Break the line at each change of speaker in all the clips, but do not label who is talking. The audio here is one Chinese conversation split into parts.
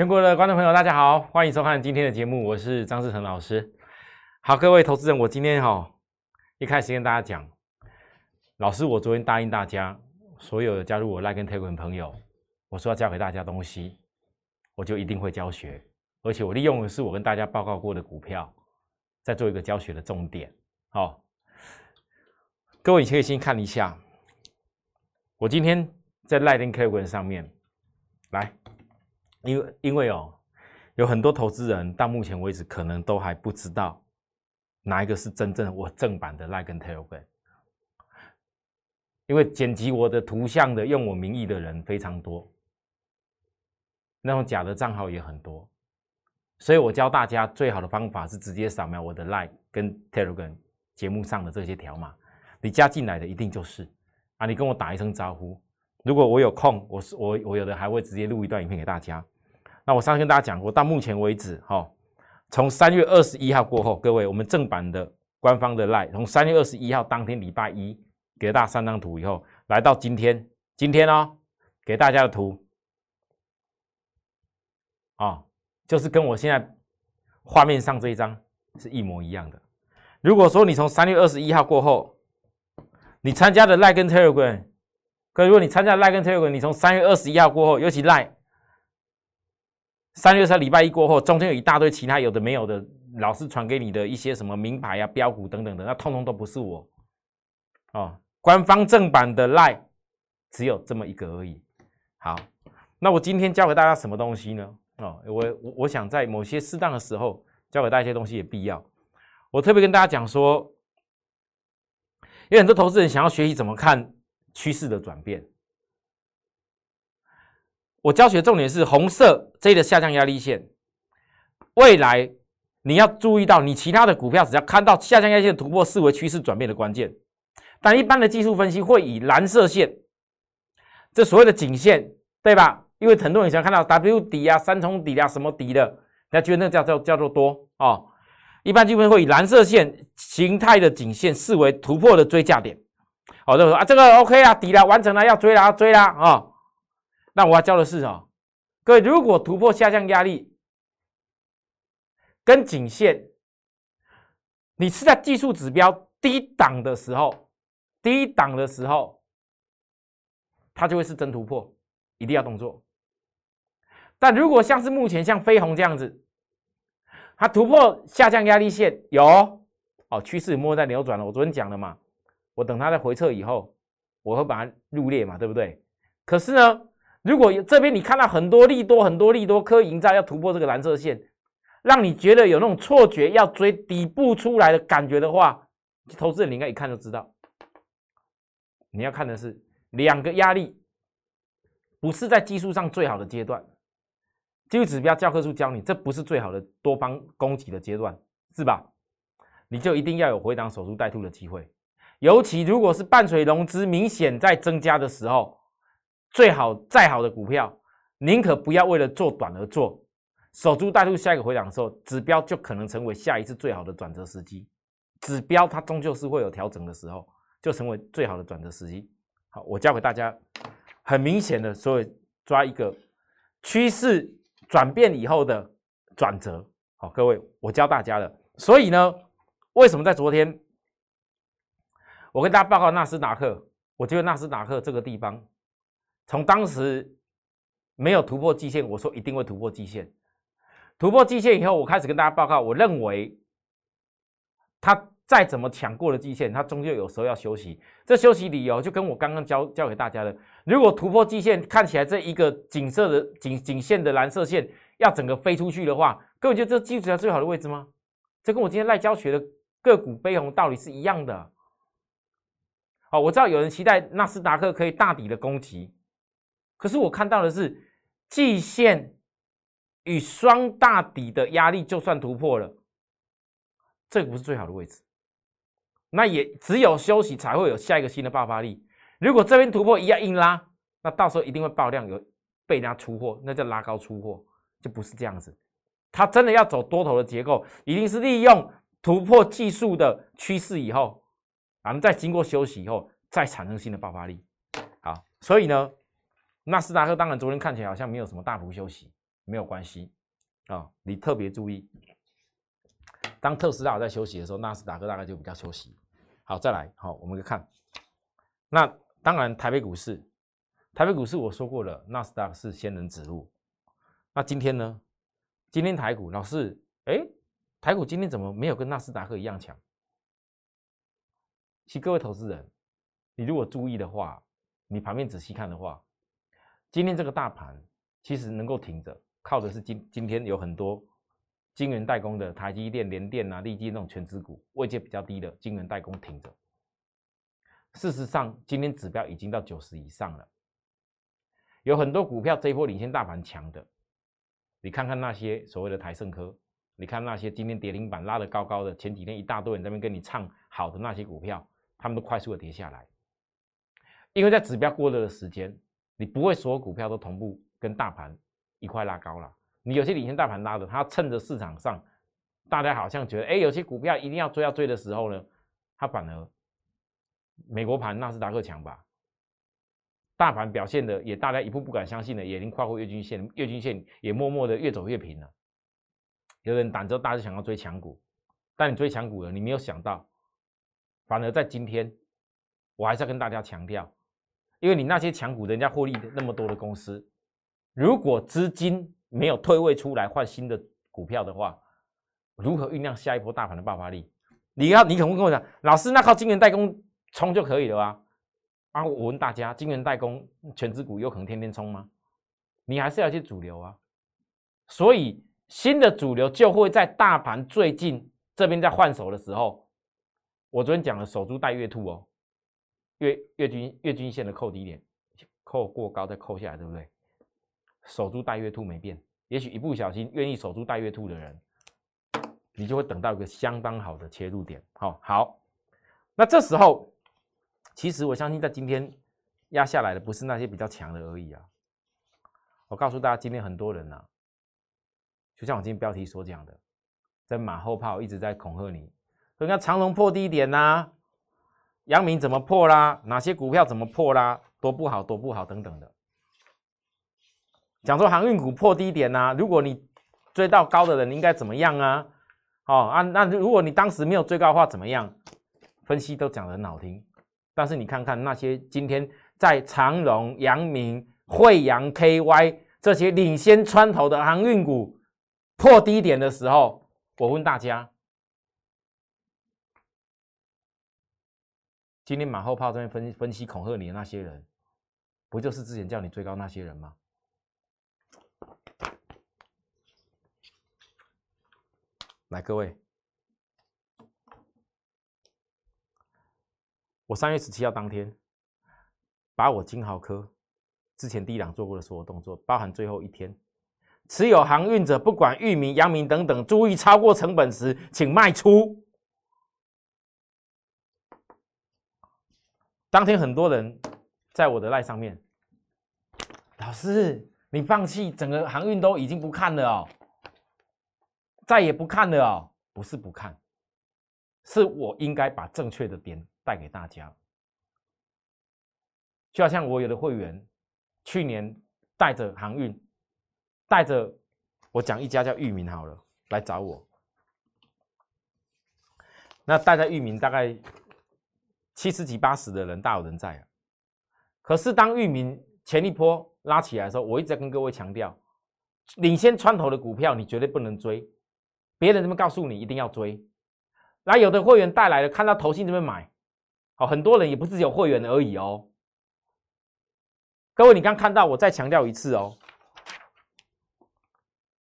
全国的观众朋友，大家好，欢迎收看今天的节目，我是张志成老师。好，各位投资人，我今天哈一开始跟大家讲，老师，我昨天答应大家，所有加入我 Like 跟 Telegram 朋友，我说要教给大家东西，我就一定会教学，而且我利用的是我跟大家报告过的股票，再做一个教学的重点。好，各位你可以先看一下，我今天在 Like 跟 Telegram 上面来。因为因为哦，有很多投资人到目前为止可能都还不知道哪一个是真正我正版的 Like 跟 Telegram，因为剪辑我的图像的用我名义的人非常多，那种假的账号也很多，所以我教大家最好的方法是直接扫描我的 Like 跟 Telegram 节目上的这些条码，你加进来的一定就是啊，你跟我打一声招呼。如果我有空，我是我我有的还会直接录一段影片给大家。那我上次跟大家讲过，到目前为止，哈，从三月二十一号过后，各位，我们正版的官方的 line，从三月二十一号当天礼拜一给大家三张图以后，来到今天，今天哦，给大家的图，啊，就是跟我现在画面上这一张是一模一样的。如果说你从三月二十一号过后，你参加的 line 跟 telegram。可如果你参加 Like 跟 Telegram，你从三月二十一号过后，尤其 Like 三月三礼拜一过后，中间有一大堆其他有的没有的，老师传给你的一些什么名牌啊、标股等等的，那通通都不是我哦。官方正版的 Like 只有这么一个而已。好，那我今天教给大家什么东西呢？哦，我我我想在某些适当的时候教给大家一些东西也必要。我特别跟大家讲说，有很多投资人想要学习怎么看。趋势的转变，我教学重点是红色这的下降压力线。未来你要注意到，你其他的股票只要看到下降压力线突破，视为趋势转变的关键。但一般的技术分析会以蓝色线，这所谓的颈线，对吧？因为很多人想看到 W 底啊、三重底啊、什么底的，人家觉得那叫叫叫做多啊。一般技术分析会以蓝色线形态的颈线视为突破的追价点。好的，啊，这个 OK 啊，底了，完成了，要追了，要追了啊！那我要教的是哦，各位，如果突破下降压力跟颈线，你是在技术指标低档的时候，低档的时候，它就会是真突破，一定要动作。但如果像是目前像飞鸿这样子，它突破下降压力线有哦，趋势摸在扭转了，我昨天讲了嘛。我等它在回撤以后，我会把它入列嘛，对不对？可是呢，如果这边你看到很多利多、很多利多科营造要突破这个蓝色线，让你觉得有那种错觉要追底部出来的感觉的话，投资人你应该一看就知道，你要看的是两个压力，不是在技术上最好的阶段，技术指标教科书教你，这不是最好的多方攻击的阶段，是吧？你就一定要有回档守株待兔的机会。尤其如果是伴随融资明显在增加的时候，最好再好的股票，宁可不要为了做短而做，守株待兔，下一个回档的时候，指标就可能成为下一次最好的转折时机。指标它终究是会有调整的时候，就成为最好的转折时机。好，我教给大家很明显的，所以抓一个趋势转变以后的转折。好，各位，我教大家了。所以呢，为什么在昨天？我跟大家报告纳斯达克，我觉得纳斯达克这个地方，从当时没有突破季线，我说一定会突破季线。突破季线以后，我开始跟大家报告，我认为它再怎么抢过了季线，它终究有时候要休息。这休息理由就跟我刚刚教教给大家的，如果突破季线，看起来这一个景色的景景线的蓝色线要整个飞出去的话，各位觉得这技术指标最好的位置吗？这跟我今天赖教学的个股背红道理是一样的。好，我知道有人期待纳斯达克可以大底的攻击，可是我看到的是季线与双大底的压力，就算突破了，这个不是最好的位置，那也只有休息才会有下一个新的爆发力。如果这边突破一样硬拉，那到时候一定会爆量，有被人家出货，那叫拉高出货，就不是这样子。它真的要走多头的结构，一定是利用突破技术的趋势以后。咱们再经过休息以后，再产生新的爆发力。好，所以呢，纳斯达克当然昨天看起来好像没有什么大幅休息，没有关系啊，你特别注意，当特斯拉在休息的时候，纳斯达克大概就比较休息。好，再来，好，我们就看，那当然台北股市，台北股市我说过了，纳斯达克是仙人指路。那今天呢？今天台股老师，哎，台股今天怎么没有跟纳斯达克一样强？其各位投资人，你如果注意的话，你旁边仔细看的话，今天这个大盘其实能够挺着，靠的是今今天有很多晶圆代工的台积电、联电啊、立基那种全资股，位阶比较低的晶圆代工挺着。事实上，今天指标已经到九十以上了，有很多股票这一波领先大盘强的。你看看那些所谓的台盛科，你看那些今天跌停板拉得高高的，前几天一大堆人在那边跟你唱好的那些股票，他们都快速的跌下来。因为在指标过热的时间，你不会所有股票都同步跟大盘一块拉高了。你有些领先大盘拉的，它趁着市场上大家好像觉得，哎，有些股票一定要追要追的时候呢，它反而美国盘纳斯达克强吧。大盘表现的也，大家一步不敢相信的，也已经跨过月均线，月均线也默默的越走越平了。有人胆子大，就想要追强股，但你追强股了，你没有想到，反而在今天，我还是要跟大家强调，因为你那些强股，人家获利那么多的公司，如果资金没有退位出来换新的股票的话，如何酝酿下一波大盘的爆发力？你要，你可能跟我讲，老师，那靠晶圆代工冲就可以了啊？啊！我问大家，晶圆代工全资股有可能天天冲吗？你还是要去主流啊。所以新的主流就会在大盘最近这边在换手的时候，我昨天讲了守株待月兔哦，月月均月均线的扣低点，扣过高再扣下来，对不对？守株待月兔没变，也许一不小心愿意守株待月兔的人，你就会等到一个相当好的切入点。好，好，那这时候。其实我相信，在今天压下来的不是那些比较强的而已啊！我告诉大家，今天很多人呐，就像我今天标题所讲的，在马后炮一直在恐吓你，你看长隆破低点呐，阳明怎么破啦？哪些股票怎么破啦？多不好，多不好等等的，讲说航运股破低点呐，如果你追到高的人应该怎么样啊？哦啊，那如果你当时没有追高的话怎么样？分析都讲得很好听。但是你看看那些今天在长荣、阳明、惠阳、KY 这些领先穿头的航运股破低点的时候，我问大家：今天马后炮这边分分析恐吓你的那些人，不就是之前叫你追高那些人吗？来，各位。我三月十七号当天，把我金豪科之前低档做过的所有动作，包含最后一天持有航运者，不管域名、阳明等等，注意超过成本时，请卖出。当天很多人在我的赖上面，老师，你放弃整个航运都已经不看了哦，再也不看了哦，不是不看，是我应该把正确的点。带给大家，就好像我有的会员，去年带着航运，带着我讲一家叫域名好了，来找我。那带在域名大概七十几八十的人大有人在啊。可是当域名前一波拉起来的时候，我一直在跟各位强调，领先穿头的股票你绝对不能追，别人这么告诉你一定要追。那有的会员带来了，看到投信这边买。好，很多人也不是有会员而已哦。各位，你刚看到，我再强调一次哦。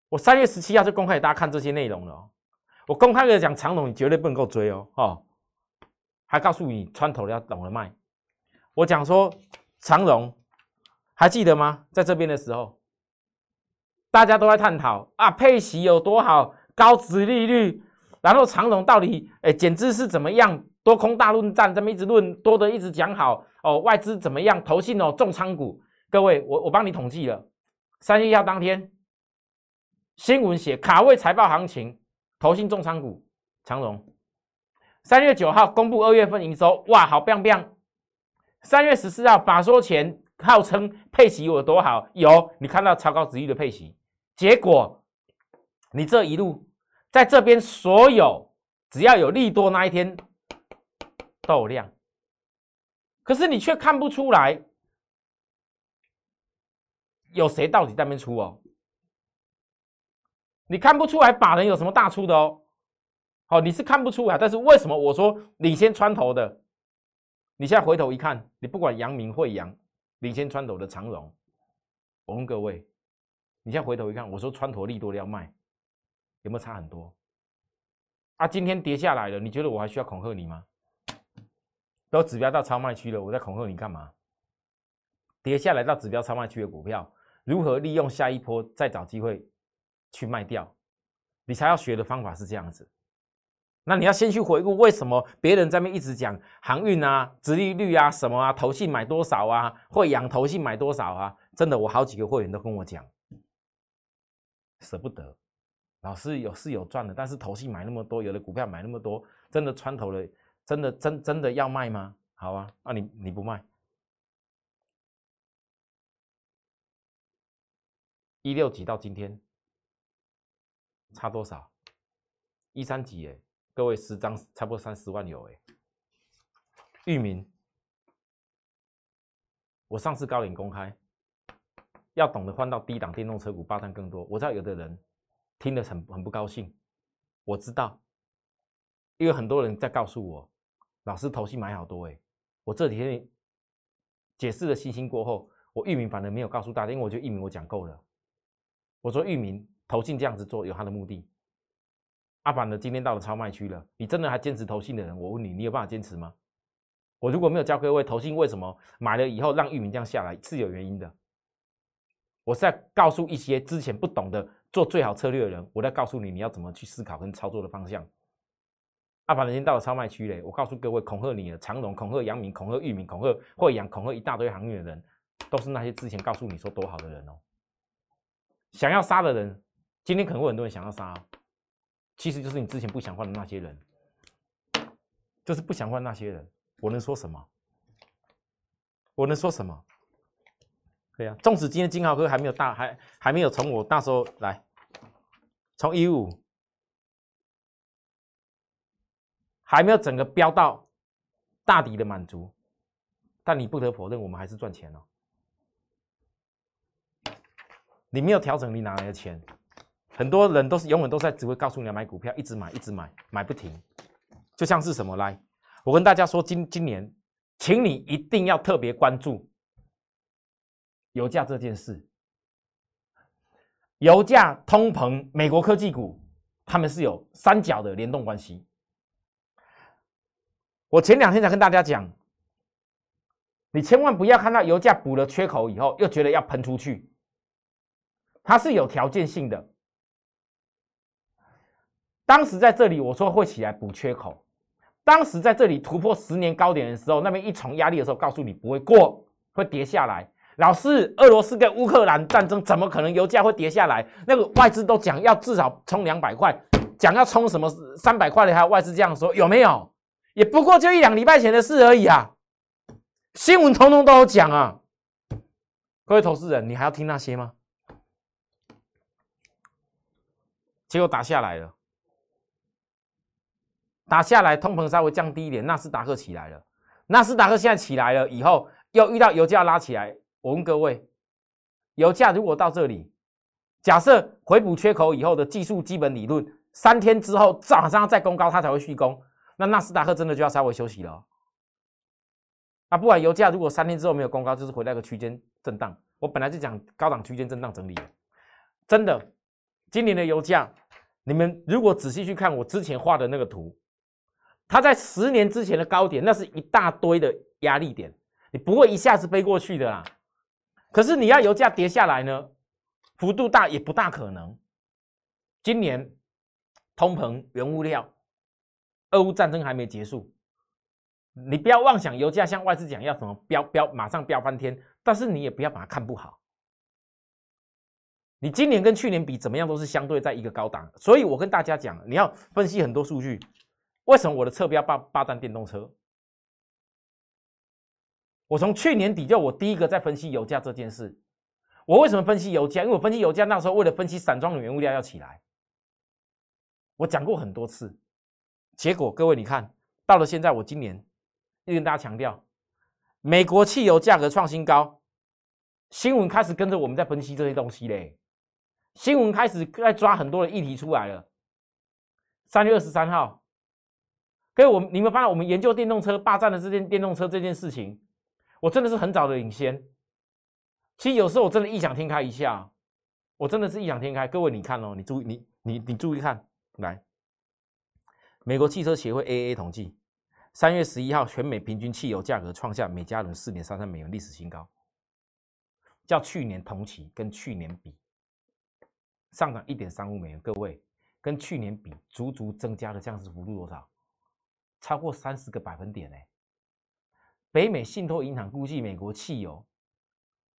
我三月十七号就公开给大家看这些内容了。我公开的讲长龙，你绝对不能够追哦。哦，还告诉你穿头要懂得卖。我讲说长荣，还记得吗？在这边的时候，大家都在探讨啊，配息有多好，高值利率，然后长荣到底哎减资是怎么样？多空大论战，这么一直论多的一直讲好哦，外资怎么样？投信哦，重仓股。各位，我我帮你统计了，三月一号当天新闻写卡位财报行情，投信重仓股长荣。三月九号公布二月份营收，哇，好棒棒。三月十四号法说前号称配息有多好，有你看到超高值域的配息，结果你这一路在这边所有只要有利多那一天都有量，可是你却看不出来有谁到底在那边出哦，你看不出来法人有什么大出的哦，好，你是看不出来，但是为什么我说领先穿头的？你现在回头一看，你不管阳明、惠阳，领先穿头的长荣，我问各位，你现在回头一看，我说穿头利多的要卖，有没有差很多？啊，今天跌下来了，你觉得我还需要恐吓你吗？都指标到超卖区了，我在恐吓你干嘛？跌下来到指标超卖区的股票，如何利用下一波再找机会去卖掉？你才要学的方法是这样子。那你要先去回顾，为什么别人在那一直讲航运啊、殖利率啊、什么啊、投信买多少啊、会养投信买多少啊？真的，我好几个会员都跟我讲，舍不得。老师有是有赚的，但是投信买那么多，有的股票买那么多，真的穿头了，真的真真的要卖吗？好啊，那你你不卖，一六几到今天差多少？一三几哎。各位十张差不多三十万有哎，域名，我上次高领公开，要懂得换到低档电动车股八单更多。我知道有的人听得很很不高兴，我知道，因为很多人在告诉我，老师投信买好多哎，我这几天解释了信心过后，我域名反而没有告诉大家，因为我觉得域名我讲够了，我说域名投信这样子做有它的目的。阿凡的今天到了超卖区了，你真的还坚持投信的人？我问你，你有办法坚持吗？我如果没有教各位投信为什么买了以后让域名这样下来是有原因的。我是在告诉一些之前不懂得做最好策略的人，我在告诉你你要怎么去思考跟操作的方向。阿凡的今天到了超卖区嘞，我告诉各位，恐吓你的长荣、恐吓杨明、恐吓域名、恐吓惠阳、恐吓一大堆行业的人，都是那些之前告诉你说多好的人哦。想要杀的人，今天可能会很多人想要杀。其实就是你之前不想换的那些人，就是不想换那些人。我能说什么？我能说什么？对呀，纵使今天金豪哥还没有大，还还没有从我那时候来，从一五还没有整个飙到大底的满足，但你不得否认，我们还是赚钱了。你没有调整，你哪来的钱？很多人都是永远都在只会告诉你要买股票，一直买，一直买，买不停。就像是什么来，我跟大家说，今今年，请你一定要特别关注油价这件事。油价、通膨、美国科技股，他们是有三角的联动关系。我前两天才跟大家讲，你千万不要看到油价补了缺口以后，又觉得要喷出去，它是有条件性的。当时在这里我说会起来补缺口，当时在这里突破十年高点的时候，那边一重压力的时候，告诉你不会过，会跌下来。老师，俄罗斯跟乌克兰战争怎么可能油价会跌下来？那个外资都讲要至少冲两百块，讲要冲什么三百块的，还有外资这样说，有没有？也不过就一两礼拜前的事而已啊！新闻通通都有讲啊！各位投资人，你还要听那些吗？结果打下来了。打下来，通膨稍微降低一点，纳斯达克起来了。纳斯达克现在起来了以后，又遇到油价拉起来。我问各位，油价如果到这里，假设回补缺口以后的技术基本理论，三天之后早上再攻高，它才会续攻。那纳斯达克真的就要稍微休息了。啊，不管油价如果三天之后没有攻高，就是回到个区间震荡。我本来就讲高档区间震荡整理，真的，今年的油价，你们如果仔细去看我之前画的那个图。它在十年之前的高点，那是一大堆的压力点，你不会一下子飞过去的啦。可是你要油价跌下来呢，幅度大也不大可能。今年通膨、原物料、俄乌战争还没结束，你不要妄想油价像外资讲要什么飙飙，马上飙翻天。但是你也不要把它看不好。你今年跟去年比怎么样，都是相对在一个高档。所以我跟大家讲，你要分析很多数据。为什么我的侧标霸霸占电动车？我从去年底就我第一个在分析油价这件事。我为什么分析油价？因为我分析油价那时候为了分析散装的原物料要起来，我讲过很多次。结果各位你看到了现在，我今年又跟大家强调，美国汽油价格创新高，新闻开始跟着我们在分析这些东西嘞。新闻开始在抓很多的议题出来了。三月二十三号，各位我你们发现我们研究电动车霸占的这件电动车这件事情，我真的是很早的领先。其实有时候我真的异想天开一下，我真的是异想天开。各位你看哦，你注意你你你注意看，来，美国汽车协会 A A 统计，三月十一号全美平均汽油价格创下每加仑四点三三美元历史新高，较去年同期跟去年比上涨一点三五美元。各位跟去年比足足增加了降势幅度多少？超过三十个百分点呢。北美信托银行估计，美国汽油。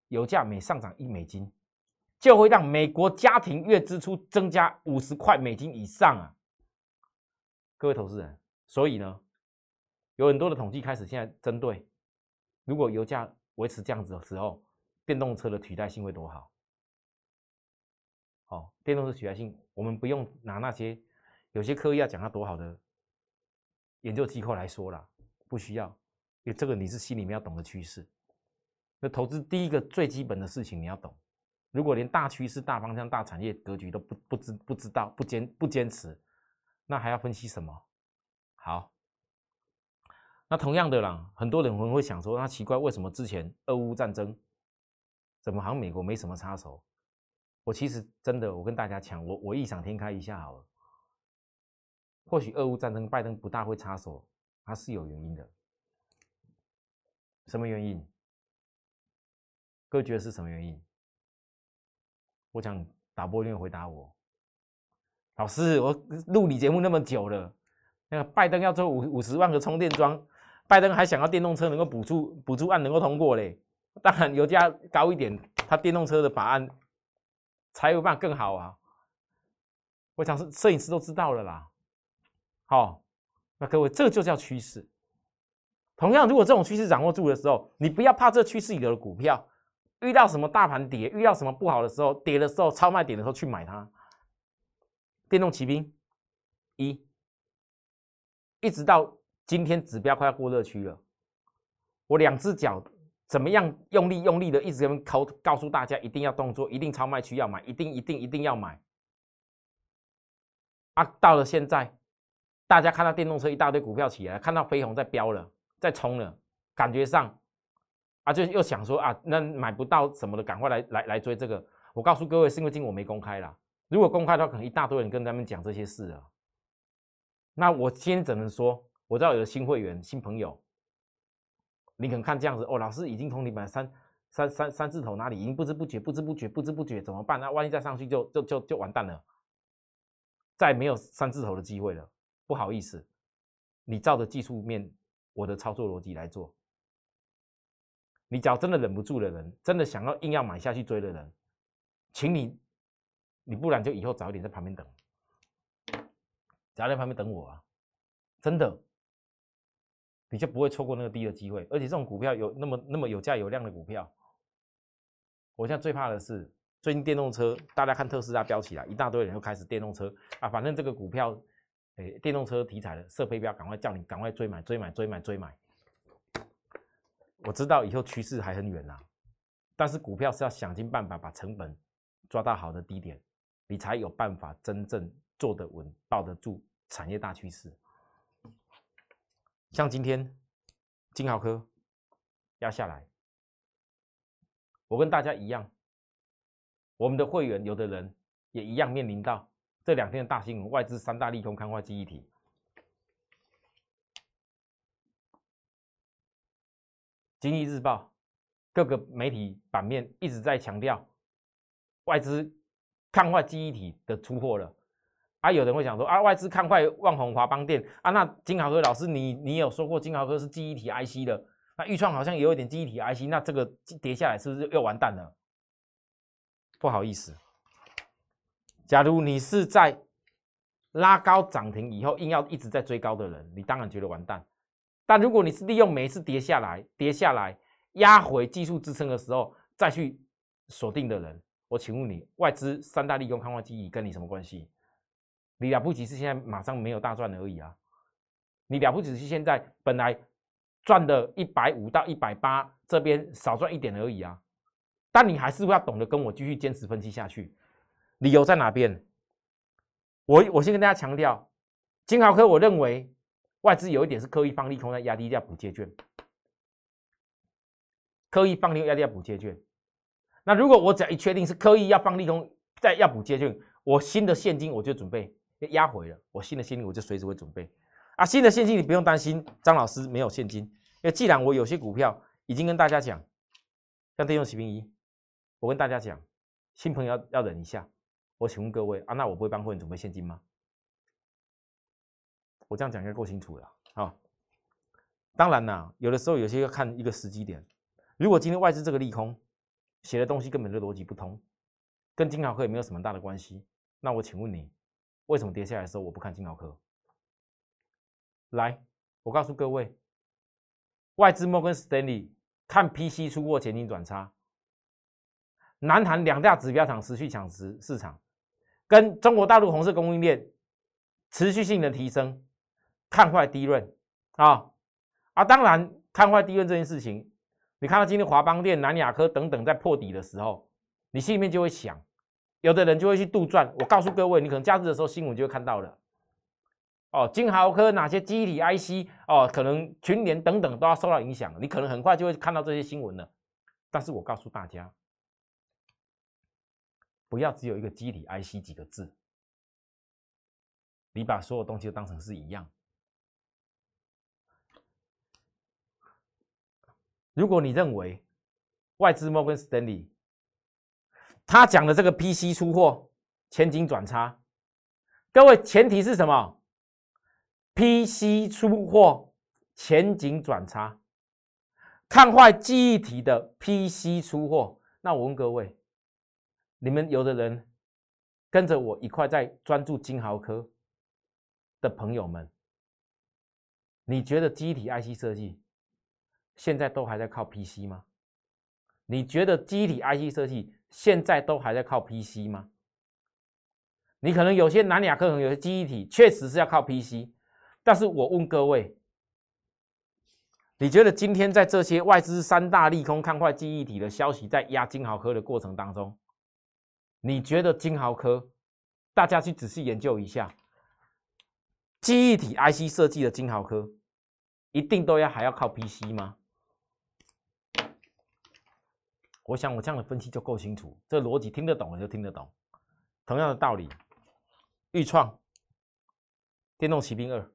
油价每上涨一美金，就会让美国家庭月支出增加五十块美金以上啊！各位投资人，所以呢，有很多的统计开始现在针对，如果油价维持这样子的时候，电动车的取代性会多好？哦，电动车取代性，我们不用拿那些有些刻意要讲它多好的研究机构来说啦，不需要，因为这个你是心里面要懂的趋势。那投资第一个最基本的事情你要懂，如果连大趋势、大方向、大产业格局都不不知不知道、不坚不坚持，那还要分析什么？好，那同样的啦，很多人会会想说，那奇怪，为什么之前俄乌战争，怎么好像美国没什么插手？我其实真的，我跟大家讲，我我异想天开一下好了，或许俄乌战争拜登不大会插手，他是有原因的，什么原因？各位觉得是什么原因？我想打波定会回答我。老师，我录你节目那么久了，那个拜登要做五五十万个充电桩，拜登还想要电动车能够补助补助案能够通过嘞。当然油价高一点，他电动车的法案才有办法更好啊。我想是摄影师都知道了啦。好，那各位这就叫趋势。同样，如果这种趋势掌握住的时候，你不要怕这趋势里的股票。遇到什么大盘跌，遇到什么不好的时候，跌的时候超卖点的时候去买它。电动骑兵一，一直到今天指标快要过热区了，我两只脚怎么样用力用力的一直跟告告诉大家一定要动作，一定超卖区要买，一定一定一定要买。啊，到了现在，大家看到电动车一大堆股票起来，看到飞鸿在飙了，在冲了，感觉上。啊，就又想说啊，那买不到什么的，赶快来来来追这个。我告诉各位，是因为今我没公开啦。如果公开的话，可能一大堆人跟他们讲这些事啊。那我今天只能说，我知道有的新会员、新朋友，你可能看这样子哦，老师已经从你们三三三三字头哪里，已经不知不觉、不知不觉、不知不觉怎么办？那万一再上去就就就就完蛋了，再没有三字头的机会了。不好意思，你照着技术面我的操作逻辑来做。你只要真的忍不住的人，真的想要硬要买下去追的人，请你，你不然就以后早一点在旁边等，早在旁边等我啊！真的，你就不会错过那个低的机会。而且这种股票有那么那么有价有量的股票，我现在最怕的是最近电动车，大家看特斯拉飙起来，一大堆人又开始电动车啊，反正这个股票，电动车题材的设飞镖，赶快叫你赶快追买追买追买追买。我知道以后趋势还很远呐，但是股票是要想尽办法把成本抓到好的低点，你才有办法真正坐得稳、抱得住产业大趋势。像今天金豪科压下来，我跟大家一样，我们的会员有的人也一样面临到这两天的大新闻，外资三大利空看坏记忆体。经济日报各个媒体版面一直在强调外资看坏记忆体的出货了，啊，有人会想说啊，外资看坏万宏华邦电啊，那金豪科老师你你有说过金豪科是记忆体 IC 的，那预创好像也有一点记忆体 IC，那这个跌下来是不是又完蛋了？不好意思，假如你是在拉高涨停以后硬要一直在追高的人，你当然觉得完蛋。但如果你是利用每一次跌下来、跌下来压回技术支撑的时候，再去锁定的人，我请问你，外资三大利空看坏记忆跟你什么关系？你了不起是现在马上没有大赚而已啊！你了不起是现在本来赚的一百五到一百八，这边少赚一点而已啊！但你还是要懂得跟我继续坚持分析下去。理由在哪边？我我先跟大家强调，金豪科，我认为外资有一点是刻意放利空在压低价补借券，刻意放利空压低价补借券。那如果我只要一确定是刻意要放利空在要补借券，我新的现金我就准备压回了，我新的现金我就随时会准备。啊，新的现金你不用担心，张老师没有现金，因为既然我有些股票已经跟大家讲，像电用骑兵一，我跟大家讲，新朋友要要忍一下。我请问各位啊，那我不会帮会员准备现金吗？我这样讲应该够清楚了啊。当然啦，有的时候有些要看一个时机点。如果今天外资这个利空写的东西根本就逻辑不通，跟金豪科也没有什么大的关系，那我请问你，为什么跌下来的时候我不看金豪科？来，我告诉各位，外资摩根斯丹利看 PC 出货前景转差，南韩两大指标厂持续抢食市场。跟中国大陆红色供应链持续性的提升，看坏低润啊啊！当然看坏低润这件事情，你看到今天华邦电、南亚科等等在破底的时候，你心里面就会想，有的人就会去杜撰。我告诉各位，你可能假日的时候新闻就会看到了哦，金豪科哪些机体 IC 哦，可能群联等等都要受到影响，你可能很快就会看到这些新闻了。但是我告诉大家。不要只有一个机体 IC 几个字，你把所有东西都当成是一样。如果你认为外资 Morgan Stanley 他讲的这个 PC 出货前景转差，各位前提是什么？PC 出货前景转差，看坏记忆体的 PC 出货，那我问各位。你们有的人跟着我一块在专注金豪科的朋友们，你觉得机体 IC 设计现在都还在靠 PC 吗？你觉得机体 IC 设计现在都还在靠 PC 吗？你可能有些南亚科，可能有些记忆体确实是要靠 PC，但是我问各位，你觉得今天在这些外资三大利空看坏记忆体的消息在压金豪科的过程当中？你觉得金豪科，大家去仔细研究一下，记忆体 IC 设计的金豪科，一定都要还要靠 PC 吗？我想我这样的分析就够清楚，这逻辑听得懂了就听得懂。同样的道理，豫创、电动骑兵二，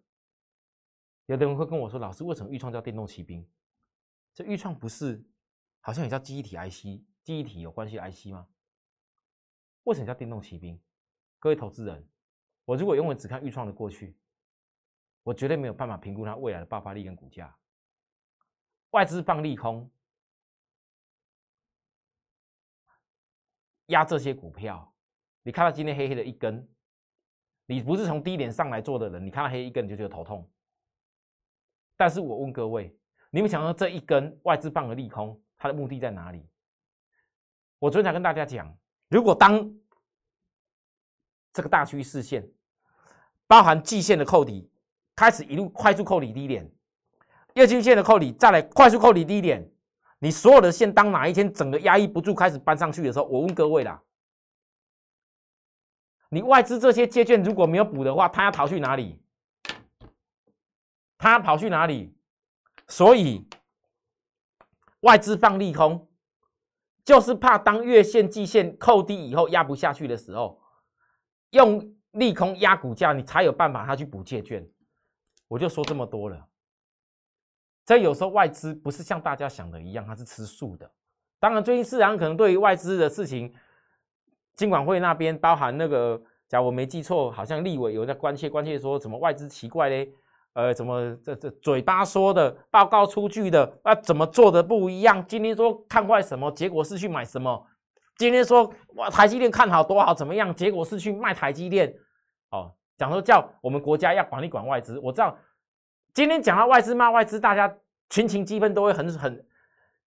有的人会跟我说：“老师，为什么豫创叫电动骑兵？这豫创不是好像也叫记忆体 IC，记忆体有关系 IC 吗？”为什么叫电动骑兵？各位投资人，我如果永远只看预创的过去，我绝对没有办法评估它未来的爆发力跟股价。外资放利空，压这些股票，你看到今天黑黑的一根，你不是从低点上来做的人，你看到黑一根你就觉得头痛。但是我问各位，你们想到这一根外资放的利空，它的目的在哪里？我昨天才跟大家讲。如果当这个大趋势线包含季线的扣底开始一路快速扣底低点，月均线的扣底再来快速扣底低点，你所有的线当哪一天整个压抑不住开始搬上去的时候，我问各位啦，你外资这些借券如果没有补的话，他要逃去哪里？他跑去哪里？所以外资放利空。就是怕当月线、季线扣低以后压不下去的时候，用利空压股价，你才有办法他去补借券。我就说这么多了。这有时候外资不是像大家想的一样，它是吃素的。当然，最近市场可能对于外资的事情，金管会那边包含那个，假如我没记错，好像立委有在关切关切，说什么外资奇怪嘞。呃，怎么这这嘴巴说的，报告出具的，那怎么做的不一样？今天说看坏什么，结果是去买什么？今天说哇，台积电看好多好怎么样？结果是去卖台积电。哦，讲说叫我们国家要管理管外资，我知道今天讲到外资骂外资，大家群情激愤都会很很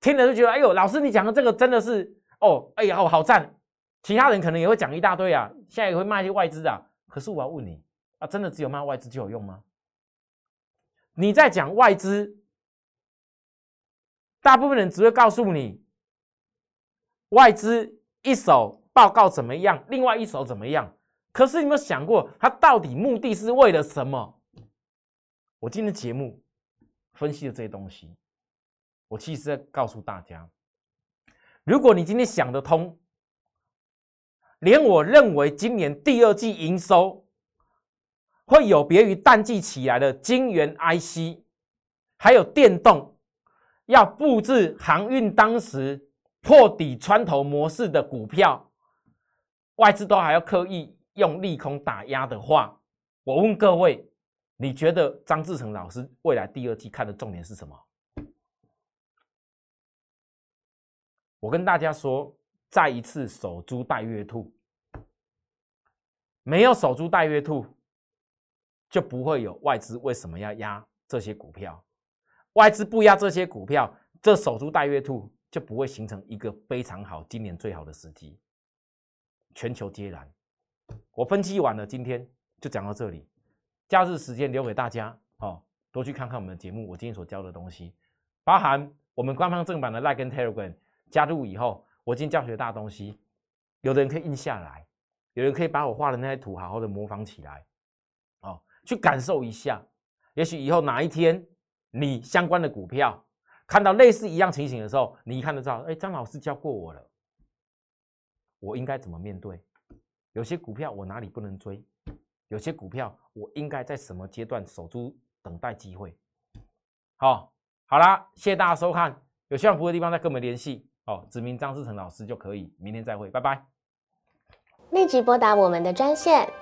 听了就觉得，哎呦，老师你讲的这个真的是哦，哎呀哦，好赞。其他人可能也会讲一大堆啊，现在也会骂一些外资啊。可是我要问你啊，真的只有骂外资就有用吗？你在讲外资，大部分人只会告诉你外资一手报告怎么样，另外一手怎么样。可是你有没有想过，他到底目的是为了什么？我今天节目分析的这些东西，我其实在告诉大家，如果你今天想得通。连我认为今年第二季营收会有别于淡季起来的晶圆 IC，还有电动要布置航运当时破底穿头模式的股票，外资都还要刻意用利空打压的话，我问各位，你觉得张志成老师未来第二季看的重点是什么？我跟大家说。再一次守株待月兔，没有守株待月兔，就不会有外资为什么要压这些股票？外资不压这些股票，这守株待月兔就不会形成一个非常好、今年最好的时机。全球皆然。我分析完了，今天就讲到这里。假日时间留给大家哦，多去看看我们的节目，我今天所教的东西，包含我们官方正版的 Like 跟 Telegram，加入以后。我今天教学大东西，有的人可以印下来，有人可以把我画的那些图好好的模仿起来，去感受一下。也许以后哪一天你相关的股票看到类似一样情形的时候，你一看就知道，哎，张老师教过我了，我应该怎么面对？有些股票我哪里不能追？有些股票我应该在什么阶段守住等待机会？好，好啦，谢谢大家收看，有需要服务的地方再跟我们联系。哦，指名张志成老师就可以。明天再会，拜拜。
立即拨打我们的专线